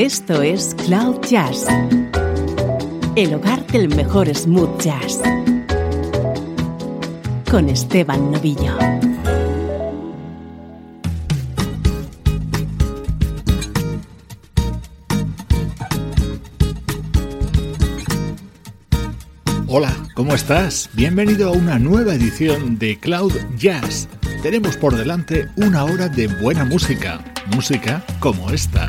Esto es Cloud Jazz, el hogar del mejor smooth jazz, con Esteban Novillo. Hola, ¿cómo estás? Bienvenido a una nueva edición de Cloud Jazz. Tenemos por delante una hora de buena música, música como esta.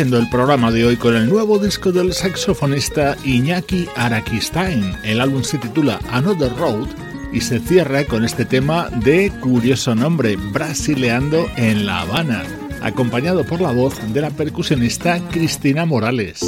El programa de hoy con el nuevo disco del saxofonista Iñaki Arakistain. El álbum se titula Another Road y se cierra con este tema de curioso nombre, Brasileando en La Habana, acompañado por la voz de la percusionista Cristina Morales.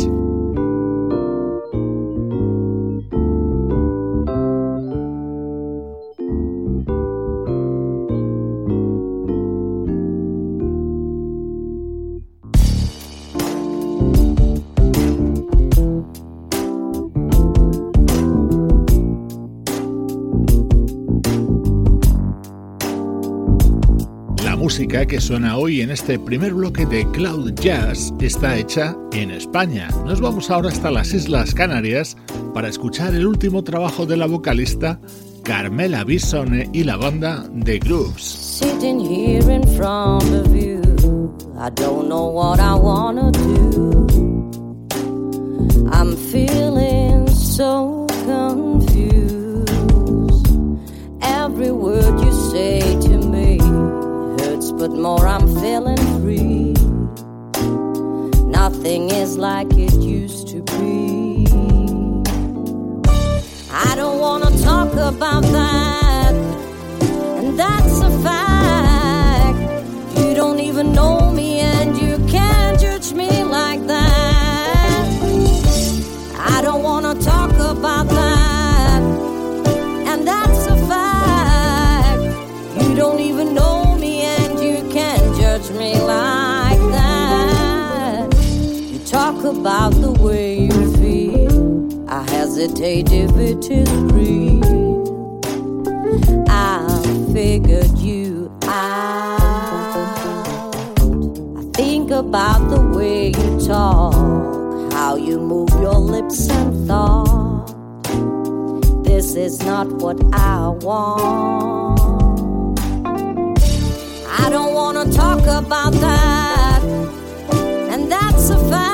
Música que suena hoy en este primer bloque de Cloud Jazz está hecha en España. Nos vamos ahora hasta las Islas Canarias para escuchar el último trabajo de la vocalista Carmela Bisone y la banda The Grooves. I'm feeling so confused. Every word you say but more I'm feeling free. Nothing is like it used to be. I don't wanna talk about that, about the way you feel. I hesitate if it is real. I figured you out. I think about the way you talk, how you move your lips and thought. This is not what I want. I don't wanna talk about that, and that's a fact.